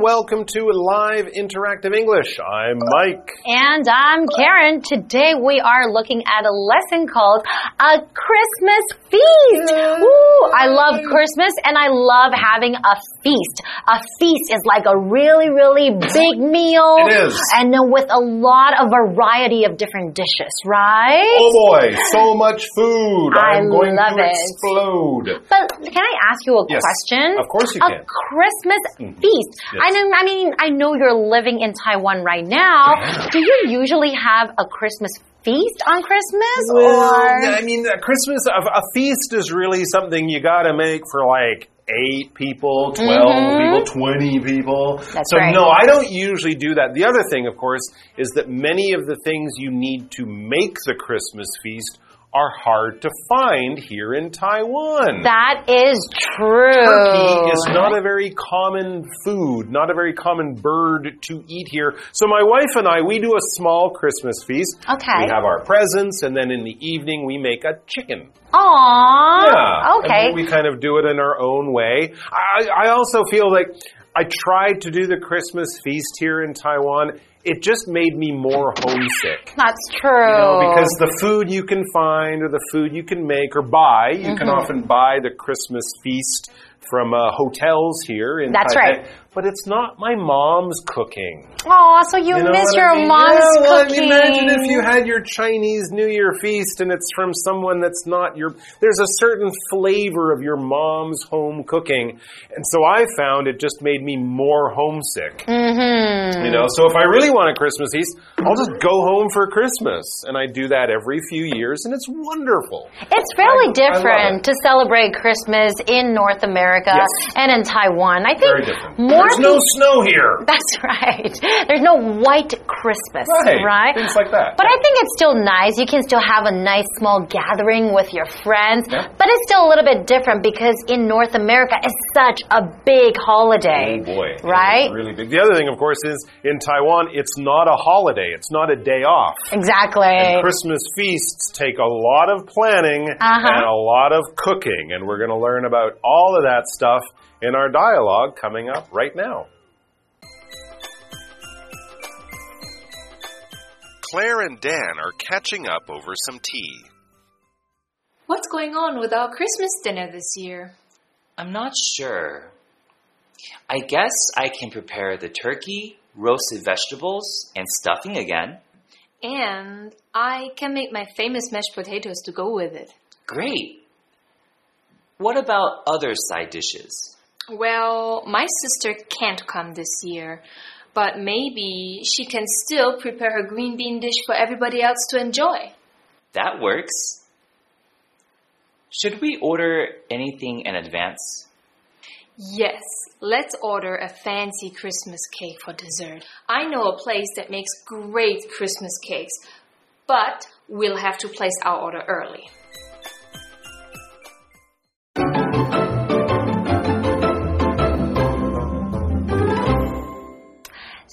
Welcome to Live Interactive English. I'm Mike. And I'm Karen. Today we are looking at a lesson called A Christmas Feast. Ooh, I love Christmas and I love having a feast. A feast is like a really, really big meal. It is. And then with a lot of variety of different dishes, right? Oh boy, so much food. I I'm going love to it. explode. But can I ask you a Yes, question? of course you a can. Christmas mm-hmm. feast. Yes. I know. I mean, I know you're living in Taiwan right now. Do you usually have a Christmas feast on Christmas, Well, or I mean, Christmas, a, a feast is really something you got to make for like eight people, 12 mm-hmm. people, 20 people. That's so, right. no, I don't usually do that. The other thing, of course, is that many of the things you need to make the Christmas feast are hard to find here in Taiwan. that is true? Turkey is not a very common food, not a very common bird to eat here. So my wife and I, we do a small Christmas feast. Okay. We have our presents, and then in the evening we make a chicken. Aww. Yeah. Okay. And we kind of do it in our own way. I, I also feel like I tried to do the Christmas feast here in Taiwan. It just made me more homesick. That's true. You know, because the food you can find or the food you can make or buy, you can Mm-hmm. often buy the Christmas feast from uh, hotels here in That's Taipei. right. But it's not my mom's cooking. Oh, so you, You know miss your I mean? mom's yeah, well, I cooking. mean, imagine if you had your Chinese New Year feast and it's from someone that's not your. There's a certain flavor of your mom's home cooking, and so I found it just made me more homesick. Mm-hmm. You know, so if I really want a Christmas feast, I'll just go home for Christmas, and I do that every few years, and it's wonderful. It's fairly I different it. to celebrate Christmas in North America Yes. and in Taiwan. I think Very different. more There's no snow here. That's right. There's no white Christmas, Right. right? Things like that. But I think it's still nice. You can still have a nice small gathering with your friends. Yeah. But it's still a little bit different because in North America, it's such a big holiday. Oh boy. Right? Really big. The other thing, of course, is in Taiwan, it's not a holiday. It's not a day off. Exactly. And Christmas feasts take a lot of planning Uh-huh. and a lot of cooking, and we're going to learn about all of that stuff in our dialogue coming up right now. Claire and Dan are catching up over some tea. What's going on with our Christmas dinner this year? I'm not sure. I guess I can prepare the turkey, roasted vegetables, and stuffing again. And I can make my famous mashed potatoes to go with it. Great. What about other side dishes? Well, my sister can't come this year, but maybe she can still prepare her green bean dish for everybody else to enjoy. That works. Should we order anything in advance? Yes, let's order a fancy Christmas cake for dessert. I know a place that makes great Christmas cakes, but we'll have to place our order early.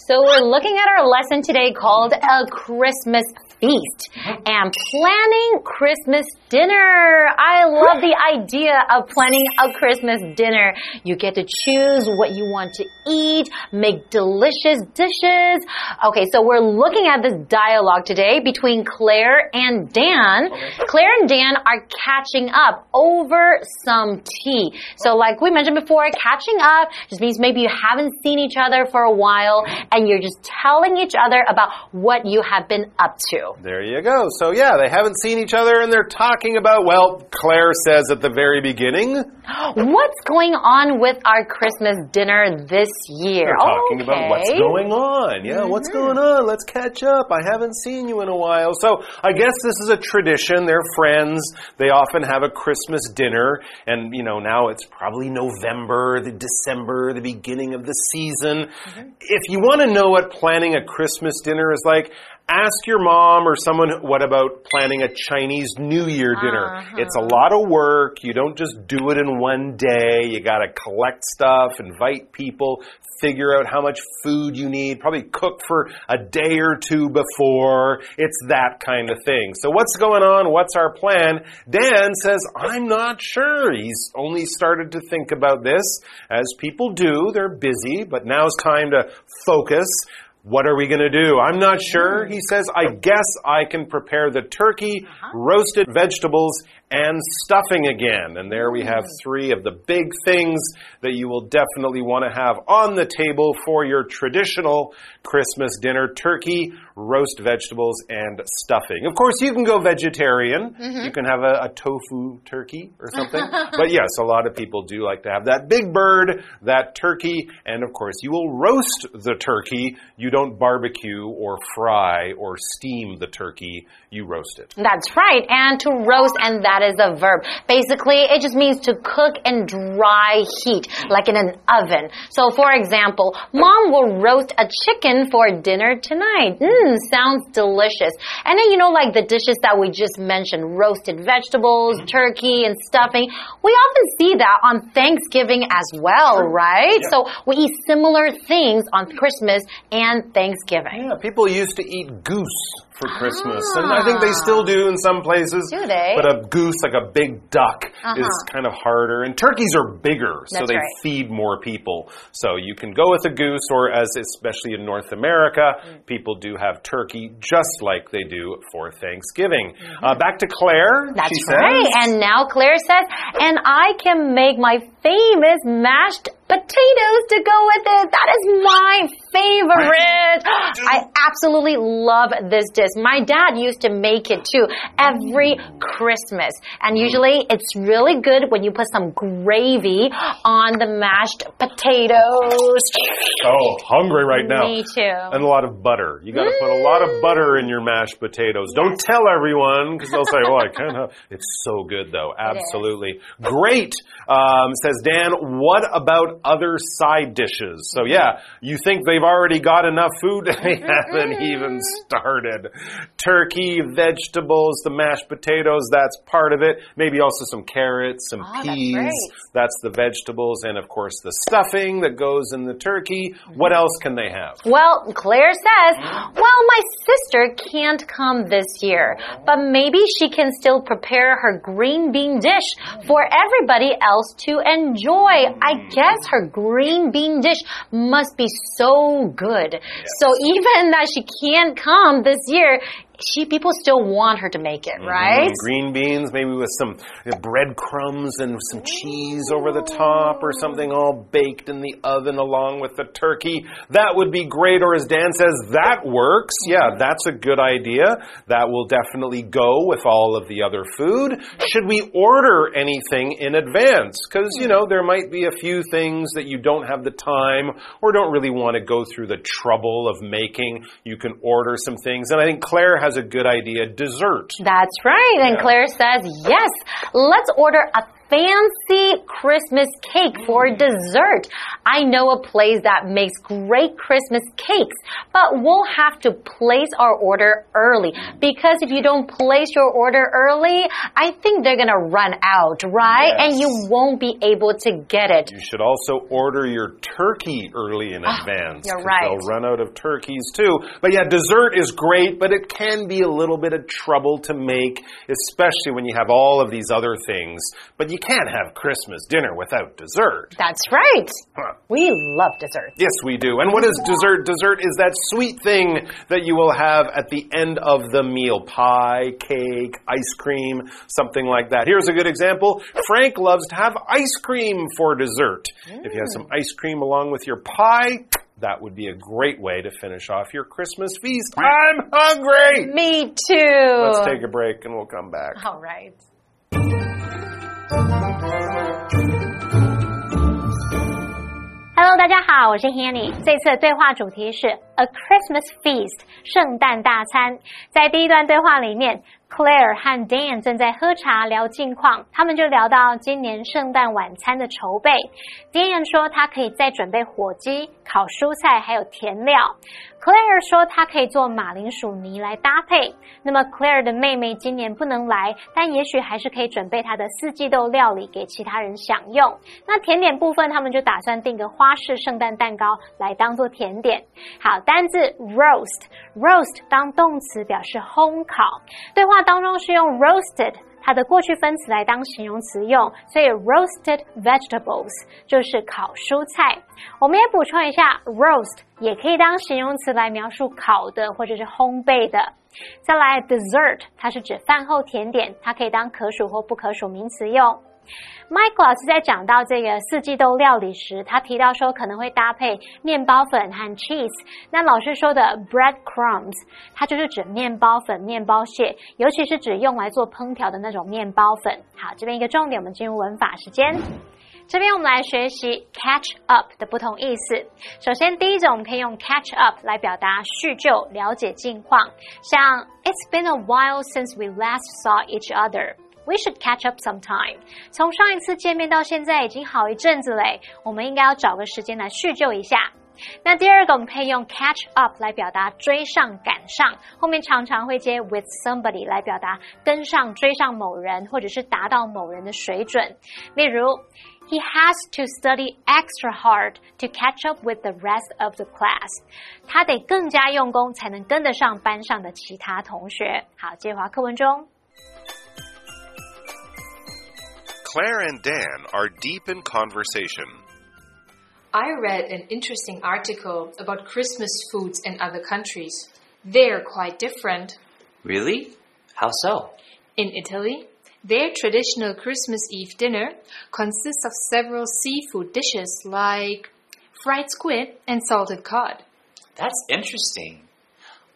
So we're looking at our lesson today called A Christmas Feast and planning Christmas dinner. I love the idea of planning a Christmas dinner. You get to choose what you want to eat, make delicious dishes. Okay, so we're looking at this dialogue today between Claire and Dan. Claire and Dan are catching up over some tea. So like we mentioned before, catching up just means maybe you haven't seen each other for a while and you're just telling each other about what you have been up to. There you go. So, yeah, they haven't seen each other and they're talking about, well, Claire says at the very beginning, What's going on with our Christmas dinner this year? They're talking about what's going on. Yeah, what's mm-hmm. going on? Let's catch up. I haven't seen you in a while. So I guess this is a tradition. They're friends. They often have a Christmas dinner. And, you know, now it's probably November, the December, the beginning of the season. Mm-hmm. If you want to know what planning a Christmas dinner is like, ask your mom or someone what about planning a Chinese New Year dinner. Uh-huh. It's a lot of work. You don't just do it in one day. You got to collect stuff, invite people, figure out how much food you need, probably cook for a day or two before. It's that kind of thing. So what's going on? What's our plan? Dan says, I'm not sure. He's only started to think about this as people do. They're busy, but now's time to focus. What are we going to do? I'm not sure. He says, I mm. guess I can prepare the turkey, uh-huh. roasted vegetables, and stuffing again. And there we have mm. three of the big things that you will definitely want to have on the table for your traditional Christmas dinner turkey, roast vegetables, and stuffing. Of course, you can go vegetarian. Mm-hmm. You can have a, a tofu turkey or something. but yes, a lot of people do like to have that big bird, that turkey, and of course, you will roast the turkey. You don't barbecue or fry or steam the turkey, you roast it. That's right. And to roast, and that is a verb. Basically, it just means to cook in dry heat, like in an oven. So, for example, mom will roast a chicken for dinner tonight. Mmm, sounds delicious. And then, you know, like the dishes that we just mentioned roasted vegetables, turkey, and stuffing. We often see that on Thanksgiving as well, right? So, we eat similar things on Christmas and Thanksgiving. Yeah, people used to eat goose for Christmas, and I think they still do in some places. Do they? But a goose, like a big duck, is Uh-huh. kind of harder, and turkeys are bigger, so That's they right. feed more people. So you can go with a goose, or as especially in North America, people do have turkey just like they do for Thanksgiving. Uh, back to Claire. That's she says. right. And now Claire says, and I can make my famous mashed potatoes to go with it. That is my favorite. I absolutely love this dish. My dad used to make it too every Christmas. And usually it's really good when you put some gravy on the mashed potatoes. Oh, hungry right now. Me too. And a lot of butter. You got to put a lot of butter in your mashed potatoes. Don't tell everyone because they'll say, "Oh, I can't have." It's so good though. Absolutely great. Um, says Dan. What about other side dishes? So yeah, you think they've already got enough food? They haven't even started. Turkey, vegetables, the mashed potatoes. That's part of it. Maybe also some carrots, some Oh, peas. great. That's the vegetables, and of course the stuffing that goes in the turkey. What else can they have? Well, Claire says, well, my sister can't come this year, but maybe she can still prepare her green bean dish for everybody else to enjoy. I guess her green bean dish must be so good. So even that she can't come this year, she people still want her to make it, right? Mm, green beans, maybe with some breadcrumbs and some cheese over the top or something all baked in the oven along with the turkey. That would be great. Or as Dan says, that works. Yeah, that's a good idea. That will definitely go with all of the other food. Should we order anything in advance? Because, you know, there might be a few things that you don't have the time or don't really want to go through the trouble of making. You can order some things. And I think Claire has a good idea dessert. That's right. And Yeah. Claire says, yes, let's order a fancy Christmas cake for dessert. I know a place that makes great Christmas cakes, but we'll have to place our order early because if you don't place your order early, I think they're going to run out, right? Yes. And you won't be able to get it. You should also order your turkey early in advance. Ah, you're right. They'll run out of turkeys too. But yeah, dessert is great, but it can be a little bit of trouble to make, especially when you have all of these other things. But you can't have Christmas dinner without dessert. That's right. Huh. We love dessert. Yes, we do. And what is dessert? Dessert is that sweet thing that you will have at the end of the meal pie, cake, ice cream, something like that. Here's a good example Frank loves to have ice cream for dessert. If you have some ice cream along with your pie, that would be a great way to finish off your Christmas feast. I'm hungry! Me too. Let's take a break and we'll come back. All right. Hello，大家好，我是 Hanny。这次的对话主题是 A Christmas Feast，圣诞大餐。在第一段对话里面 Claire 和 Dan 正在喝茶聊近况，他们就聊到今年圣诞晚餐的筹备。Dan 说他可以再准备火鸡、烤蔬菜，还有甜料。Claire 说她可以做马铃薯泥来搭配。那么 Claire 的妹妹今年不能来，但也许还是可以准备她的四季豆料理给其他人享用。那甜点部分，他们就打算订个花式圣诞蛋糕来当做甜点。好，单字 roast，roast 当动词表示烘烤。对话当中是用 roasted。它的过去分词来当形容词用，所以 roasted vegetables 就是烤蔬菜。我们也补充一下，roast 也可以当形容词来描述烤的或者是烘焙的。再来 dessert，它是指饭后甜点，它可以当可数或不可数名词用。Mike 老师在讲到这个四季豆料理时，他提到说可能会搭配面包粉和 cheese。那老师说的 bread crumbs，它就是指面包粉、面包屑，尤其是指用来做烹调的那种面包粉。好，这边一个重点，我们进入文法时间。这边我们来学习 catch up 的不同意思。首先，第一种我们可以用 catch up 来表达叙旧、了解近况，像 It's been a while since we last saw each other。We should catch up sometime。从上一次见面到现在已经好一阵子嘞，我们应该要找个时间来叙旧一下。那第二个，我们可以用 catch up 来表达追上、赶上，后面常常会接 with somebody 来表达跟上、追上某人，或者是达到某人的水准。例如，He has to study extra hard to catch up with the rest of the class。他得更加用功，才能跟得上班上的其他同学。好，接华课文中。Claire and Dan are deep in conversation. I read an interesting article about Christmas foods in other countries. They're quite different. Really? How so? In Italy, their traditional Christmas Eve dinner consists of several seafood dishes like fried squid and salted cod. That's interesting.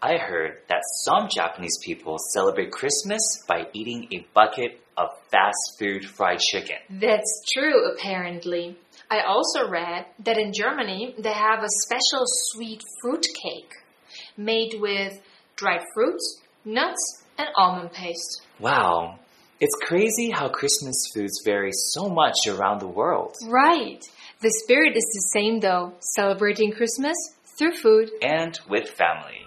I heard that some Japanese people celebrate Christmas by eating a bucket of fast food fried chicken. That's true, apparently. I also read that in Germany they have a special sweet fruit cake made with dried fruits, nuts, and almond paste. Wow. It's crazy how Christmas foods vary so much around the world. Right. The spirit is the same though, celebrating Christmas through food and with family.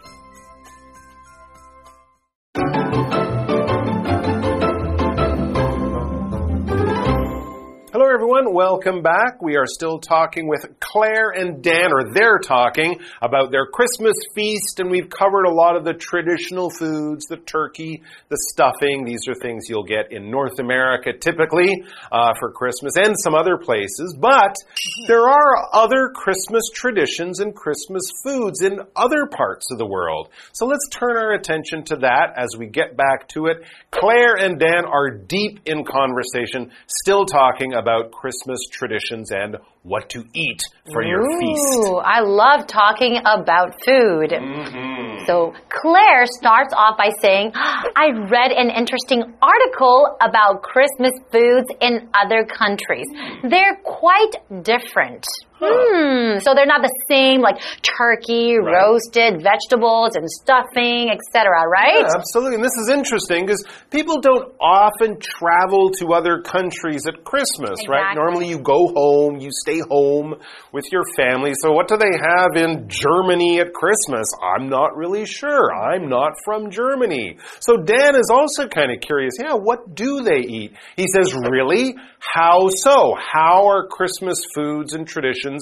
Everyone. Welcome back. We are still talking with Claire and Dan, or they're talking about their Christmas feast, and we've covered a lot of the traditional foods the turkey, the stuffing. These are things you'll get in North America typically uh, for Christmas and some other places. But there are other Christmas traditions and Christmas foods in other parts of the world. So let's turn our attention to that as we get back to it. Claire and Dan are deep in conversation, still talking about about Christmas traditions and what to eat for Ooh, your feast. I love talking about food. Mm -hmm. So Claire starts off by saying, I read an interesting article about Christmas foods in other countries. They're quite different. Hmm. So they're not the same, like turkey, right. roasted vegetables, and stuffing, etc. Right? Yeah, absolutely. And this is interesting because people don't often travel to other countries at Christmas, exactly. right? Normally, you go home, you stay home with your family. So, what do they have in Germany at Christmas? I'm not really sure. I'm not from Germany. So, Dan is also kind of curious. Yeah, what do they eat? He says, Really? How so? How are Christmas foods and traditions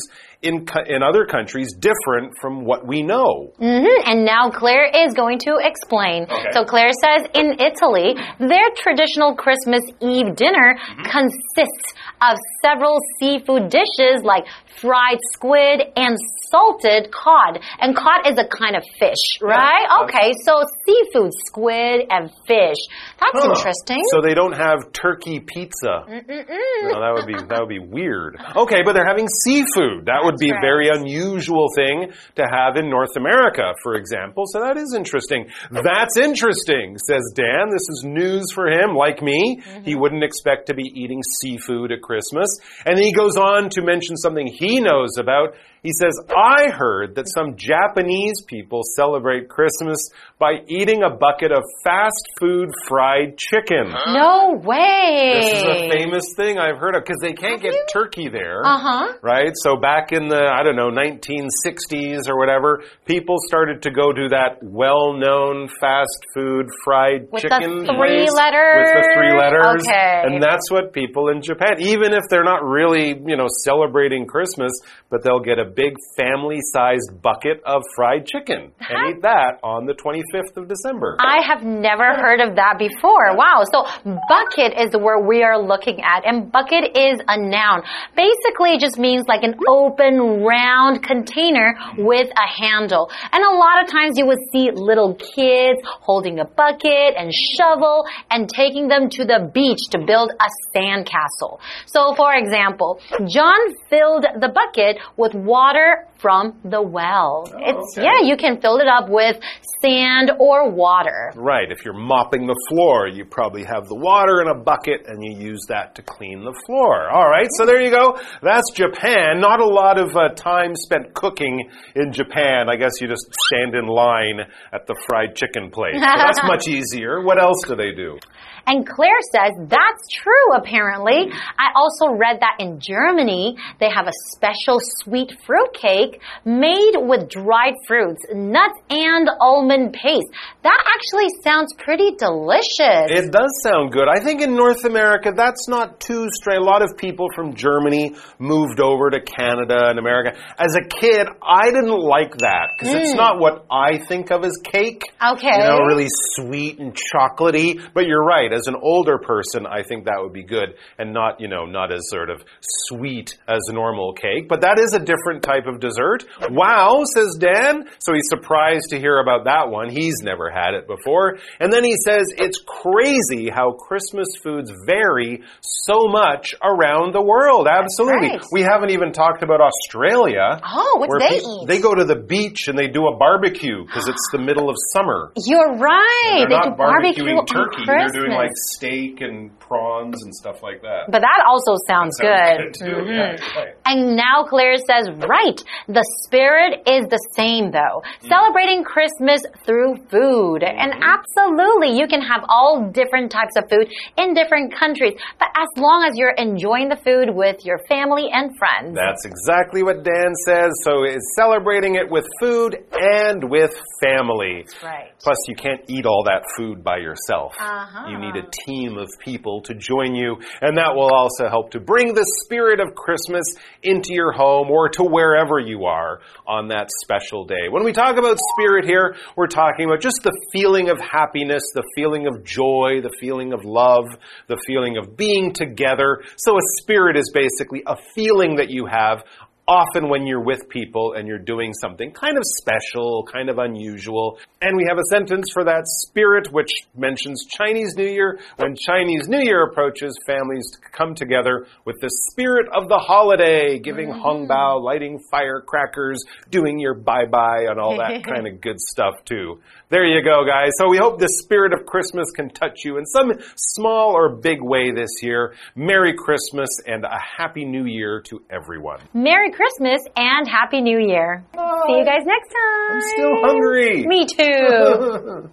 in, in other countries different from what we know? Mm -hmm. And now Claire is going to explain. Okay. So Claire says in Italy, their traditional Christmas Eve dinner mm -hmm. consists of several seafood dishes like fried squid and salted cod. And cod is a kind of fish, right? Yeah, okay, so seafood, squid, and fish. That's huh. interesting. So they don't have turkey pizza. Mm -mm -mm. No, that would be that would be weird. Okay, but they're having seafood. That would be a very unusual thing to have in North America, for example. So that is interesting. That's interesting, says Dan. This is news for him, like me. Mm-hmm. He wouldn't expect to be eating seafood at Christmas. And he goes on to mention something he knows about. He says, I heard that some Japanese people celebrate Christmas by eating a bucket of fast food fried chicken. No way. This is a famous thing I've heard of because they can't get turkey there. Uh huh. Right? So back in the, I don't know, 1960s or whatever, people started to go to that well known fast food fried With the chicken three place letters? With the three letters. Okay. And that's what people in Japan, even if they're not really, you know, celebrating Christmas, but they'll get a big family sized bucket of fried chicken and eat that on the 25th of December. I have never heard of that before. Wow. So bucket is where we are looking at and bucket is a noun. Basically it just means like an open round container with a handle. And a lot of times you would see little kids holding a bucket and shovel and taking them to the beach to build a sandcastle. So for example, John filled the bucket with water water from the well. it's okay. yeah, you can fill it up with sand or water. Right. If you're mopping the floor, you probably have the water in a bucket and you use that to clean the floor. All right. So there you go. That's Japan. Not a lot of uh, time spent cooking in Japan. I guess you just stand in line at the fried chicken place. So that's much easier. What else do they do? And Claire says that's true, apparently. I also read that in Germany, they have a special sweet fruit cake made with dried fruits, nuts, and almond paste. That actually sounds pretty delicious. It does sound good. I think in North America, that's not too strange. A lot of people from Germany moved over to Canada and America. As a kid, I didn't like that because it's mm. not what I think of as cake. Okay. You know, really sweet and chocolatey. But you're right. As an older person, I think that would be good and not, you know, not as sort of sweet as normal cake. But that is a different type of dessert. Wow, says Dan. So he's surprised to hear about that one. He's never had it before. And then he says it's crazy how Christmas foods vary so much around the world. Absolutely. right. We haven't even talked about Australia. Oh, what they eat? They go to the beach and they do a barbecue because it's the middle of summer. You're right. They're they not do barbecue barbecuing turkey. Christmas. They're doing like steak and prawns and stuff like that. but that also sounds, Sounds good. too. Mhm. Yeah, right. And now Claire says, right, the spirit is the same though. Celebrating Christmas through food. And absolutely, you can have all different types of food in different countries, but as long as you're enjoying the food with your family and friends. That's exactly what Dan says. So is celebrating it with food and with family. right. Plus, you can't eat all that food by yourself. Uh-huh. You need a team of people to join you, and that will also help to bring the spirit of Christmas into your home or to wherever you are on that special day. When we talk about spirit here, we're talking about just the feeling of happiness, the feeling of joy, the feeling of love, the feeling of being together. So, a spirit is basically a feeling that you have often when you're with people and you're doing something kind of special, kind of unusual. And we have a sentence for that spirit which mentions Chinese New Year. When Chinese New Year approaches, families come together with the spirit of the holiday, giving mm-hmm. hongbao, lighting firecrackers, doing your bye-bye and all that kind of good stuff too. There you go, guys. So we hope the spirit of Christmas can touch you in some small or big way this year. Merry Christmas and a Happy New Year to everyone. Merry Christmas and Happy New Year. See you guys next time. I'm still hungry. Me too.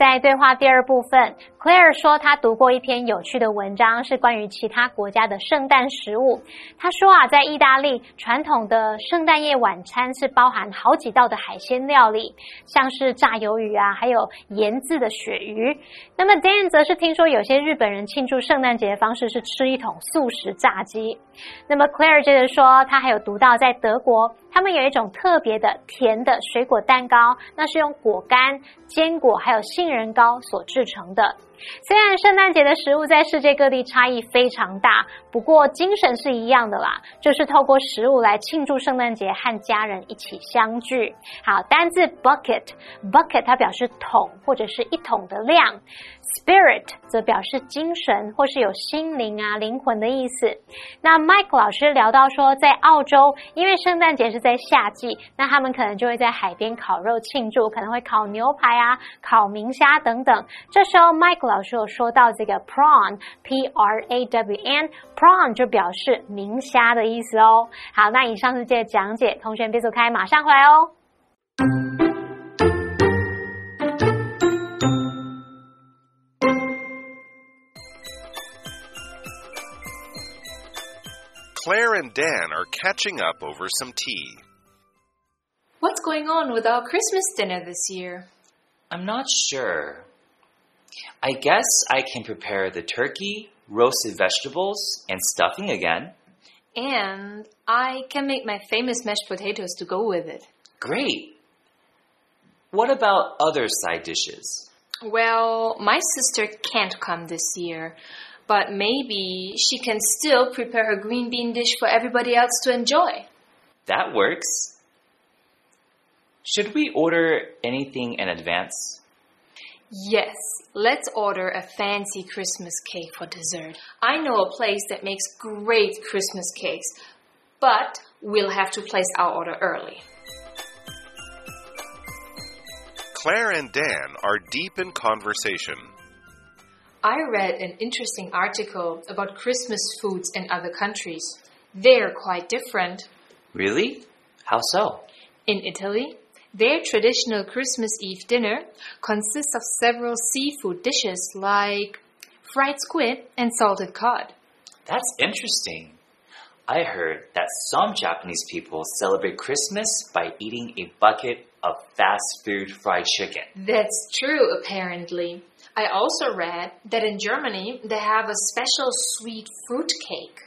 在对话第二部分 ，Claire 说她读过一篇有趣的文章，是关于其他国家的圣诞食物。她说啊，在意大利传统的圣诞夜晚餐是包含好几道的海鲜料理，像是炸鱿鱼啊，还有盐渍的鳕鱼。那么 Dan 则是听说有些日本人庆祝圣诞节的方式是吃一桶素食炸鸡。那么 Claire 接着说，她还有读到在德国，他们有一种特别的甜的水果蛋糕，那是用果干、坚果还有杏仁膏所制成的。虽然圣诞节的食物在世界各地差异非常大，不过精神是一样的啦，就是透过食物来庆祝圣诞节，和家人一起相聚。好，单字 bucket，bucket 它表示桶或者是一桶的量。Spirit 则表示精神或是有心灵啊、灵魂的意思。那 Mike 老师聊到说，在澳洲，因为圣诞节是在夏季，那他们可能就会在海边烤肉庆祝，可能会烤牛排啊、烤明虾等等。这时候 Mike 老师有说到这个 prawn，P R A W N，prawn 就表示明虾的意思哦。好，那以上是这个讲解，同学别走开，马上回来哦。Claire and Dan are catching up over some tea. What's going on with our Christmas dinner this year? I'm not sure. I guess I can prepare the turkey, roasted vegetables, and stuffing again. And I can make my famous mashed potatoes to go with it. Great! What about other side dishes? Well, my sister can't come this year, but maybe she can still prepare her green bean dish for everybody else to enjoy. That works. Should we order anything in advance? Yes, let's order a fancy Christmas cake for dessert. I know a place that makes great Christmas cakes, but we'll have to place our order early. Claire and Dan are deep in conversation. I read an interesting article about Christmas foods in other countries. They're quite different. Really? How so? In Italy, their traditional Christmas Eve dinner consists of several seafood dishes like fried squid and salted cod. That's interesting. I heard that some Japanese people celebrate Christmas by eating a bucket of fast food fried chicken. That's true, apparently. I also read that in Germany they have a special sweet fruit cake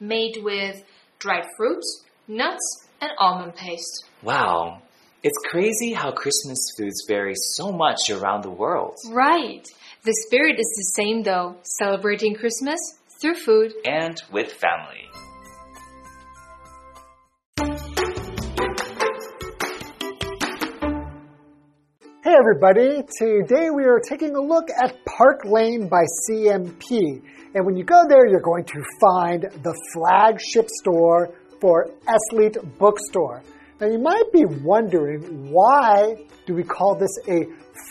made with dried fruits, nuts, and almond paste. Wow. It's crazy how Christmas foods vary so much around the world. Right. The spirit is the same though, celebrating Christmas through food. And with family. Hey everybody, today we are taking a look at Park Lane by CMP. And when you go there, you're going to find the flagship store for Eslite Bookstore. Now you might be wondering, why do we call this a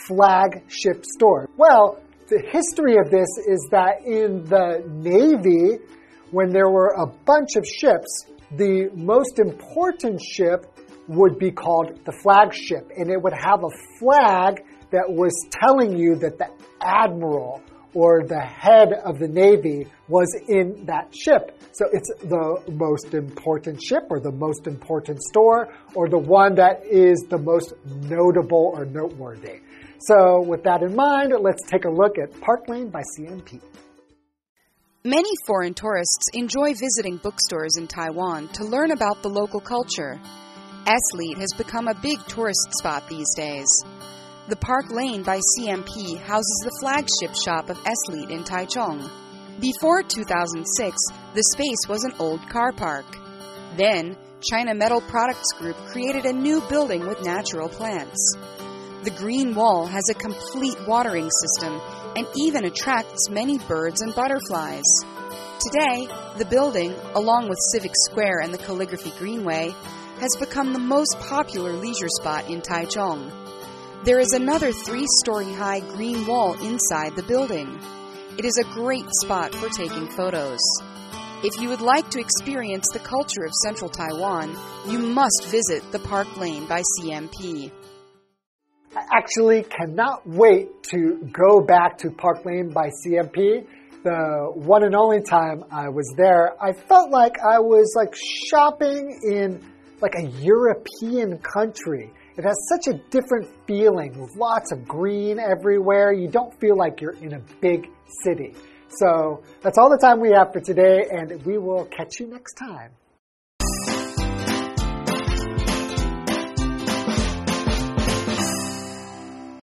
flagship store? Well, the history of this is that in the Navy, when there were a bunch of ships, the most important ship would be called the flagship, and it would have a flag that was telling you that the admiral or the head of the navy was in that ship. So it's the most important ship or the most important store or the one that is the most notable or noteworthy. So with that in mind, let's take a look at Park Lane by CMP. Many foreign tourists enjoy visiting bookstores in Taiwan to learn about the local culture. Eslite has become a big tourist spot these days. The Park Lane by CMP houses the flagship shop of Eslite in Taichung. Before 2006, the space was an old car park. Then, China Metal Products Group created a new building with natural plants. The green wall has a complete watering system and even attracts many birds and butterflies. Today, the building, along with Civic Square and the Calligraphy Greenway, has become the most popular leisure spot in Taichung. There is another three story high green wall inside the building. It is a great spot for taking photos. If you would like to experience the culture of central Taiwan, you must visit the Park Lane by CMP. I actually cannot wait to go back to Park Lane by CMP. The one and only time I was there, I felt like I was like shopping in like a European country. It has such a different feeling with lots of green everywhere. You don't feel like you're in a big city. So that's all the time we have for today, and we will catch you next time.